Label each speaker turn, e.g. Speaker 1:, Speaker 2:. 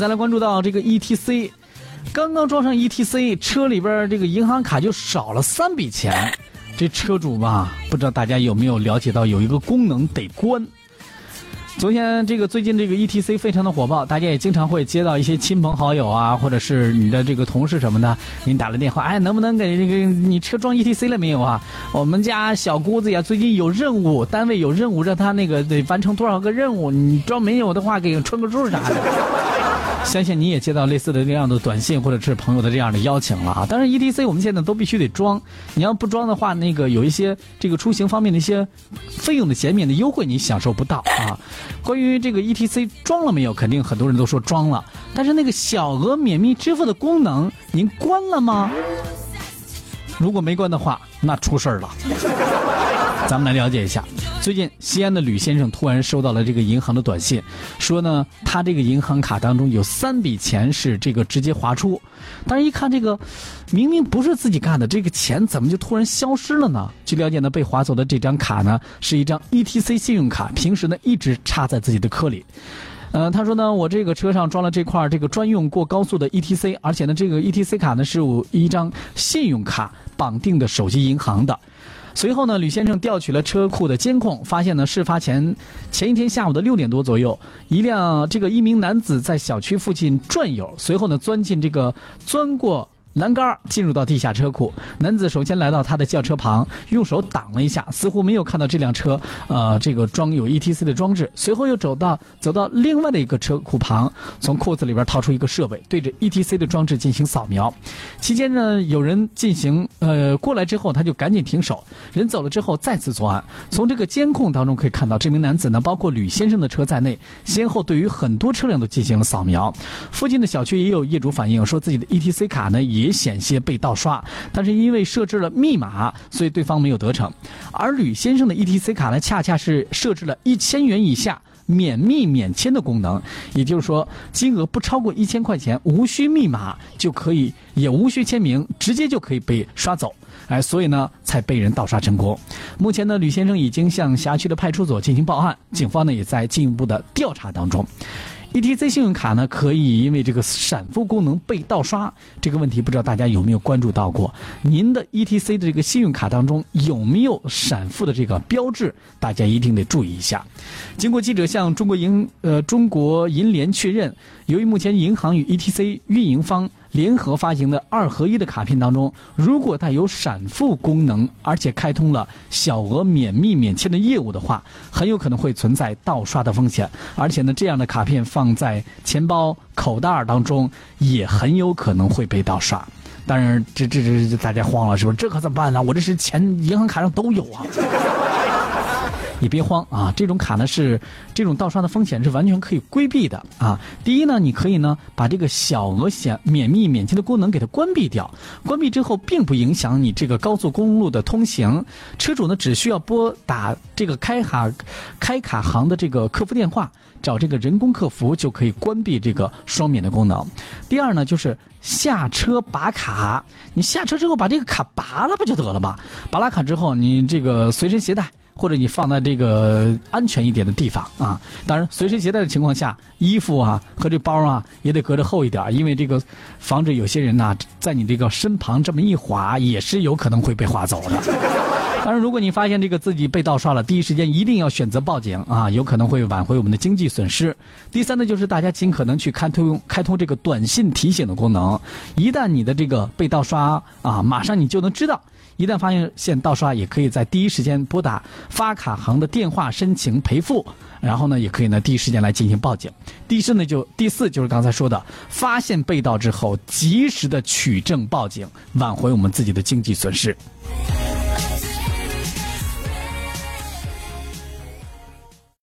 Speaker 1: 再来关注到这个 ETC，刚刚装上 ETC，车里边这个银行卡就少了三笔钱。这车主吧，不知道大家有没有了解到有一个功能得关。昨天这个最近这个 ETC 非常的火爆，大家也经常会接到一些亲朋好友啊，或者是你的这个同事什么的，给你打了电话，哎，能不能给这个你车装 ETC 了没有啊？我们家小姑子呀，最近有任务，单位有任务，让她那个得完成多少个任务，你装没有的话，给串个数啥的。相信你也接到类似的这样的短信，或者是朋友的这样的邀请了啊！当然，ETC 我们现在都必须得装，你要不装的话，那个有一些这个出行方面的一些费用的减免的优惠，你享受不到啊。关于这个 ETC 装了没有，肯定很多人都说装了，但是那个小额免密支付的功能您关了吗？如果没关的话，那出事儿了。咱们来了解一下。最近，西安的吕先生突然收到了这个银行的短信，说呢，他这个银行卡当中有三笔钱是这个直接划出，但是一看这个，明明不是自己干的，这个钱怎么就突然消失了呢？据了解呢，被划走的这张卡呢是一张 ETC 信用卡，平时呢一直插在自己的壳里。呃，他说呢，我这个车上装了这块这个专用过高速的 ETC，而且呢，这个 ETC 卡呢是我一张信用卡绑定的手机银行的。随后呢，吕先生调取了车库的监控，发现呢，事发前前一天下午的六点多左右，一辆这个一名男子在小区附近转悠，随后呢，钻进这个钻过。栏杆进入到地下车库，男子首先来到他的轿车旁，用手挡了一下，似乎没有看到这辆车，呃，这个装有 ETC 的装置。随后又走到走到另外的一个车库旁，从裤子里边掏出一个设备，对着 ETC 的装置进行扫描。期间呢，有人进行呃过来之后，他就赶紧停手。人走了之后，再次作案。从这个监控当中可以看到，这名男子呢，包括吕先生的车在内，先后对于很多车辆都进行了扫描。附近的小区也有业主反映，说自己的 ETC 卡呢也。也险些被盗刷，但是因为设置了密码，所以对方没有得逞。而吕先生的 ETC 卡呢，恰恰是设置了一千元以下免密免签的功能，也就是说，金额不超过一千块钱，无需密码就可以，也无需签名，直接就可以被刷走。哎，所以呢，才被人盗刷成功。目前呢，吕先生已经向辖区的派出所进行报案，警方呢也在进一步的调查当中。ETC 信用卡呢，可以因为这个闪付功能被盗刷这个问题，不知道大家有没有关注到过？您的 ETC 的这个信用卡当中有没有闪付的这个标志？大家一定得注意一下。经过记者向中国银呃中国银联确认，由于目前银行与 ETC 运营方。联合发行的二合一的卡片当中，如果带有闪付功能，而且开通了小额免密免签的业务的话，很有可能会存在盗刷的风险。而且呢，这样的卡片放在钱包、口袋当中，也很有可能会被盗刷。当然，这这这大家慌了，是不是？这可怎么办呢？我这是钱，银行卡上都有啊。你别慌啊，这种卡呢是这种盗刷的风险是完全可以规避的啊。第一呢，你可以呢把这个小额险免密免签的功能给它关闭掉，关闭之后并不影响你这个高速公路的通行。车主呢只需要拨打这个开卡开卡行的这个客服电话，找这个人工客服就可以关闭这个双免的功能。第二呢，就是下车拔卡，你下车之后把这个卡拔了不就得了吗？拔了卡之后，你这个随身携带。或者你放在这个安全一点的地方啊，当然随身携带的情况下，衣服啊和这包啊也得隔着厚一点，因为这个防止有些人呐在你这个身旁这么一划，也是有可能会被划走的。当然，如果你发现这个自己被盗刷了，第一时间一定要选择报警啊，有可能会挽回我们的经济损失。第三呢，就是大家尽可能去开通开通这个短信提醒的功能，一旦你的这个被盗刷啊，马上你就能知道。一旦发现现盗刷，也可以在第一时间拨打发卡行的电话申请赔付，然后呢，也可以呢第一时间来进行报警。第四呢，就第四就是刚才说的，发现被盗之后，及时的取证报警，挽回我们自己的经济损失。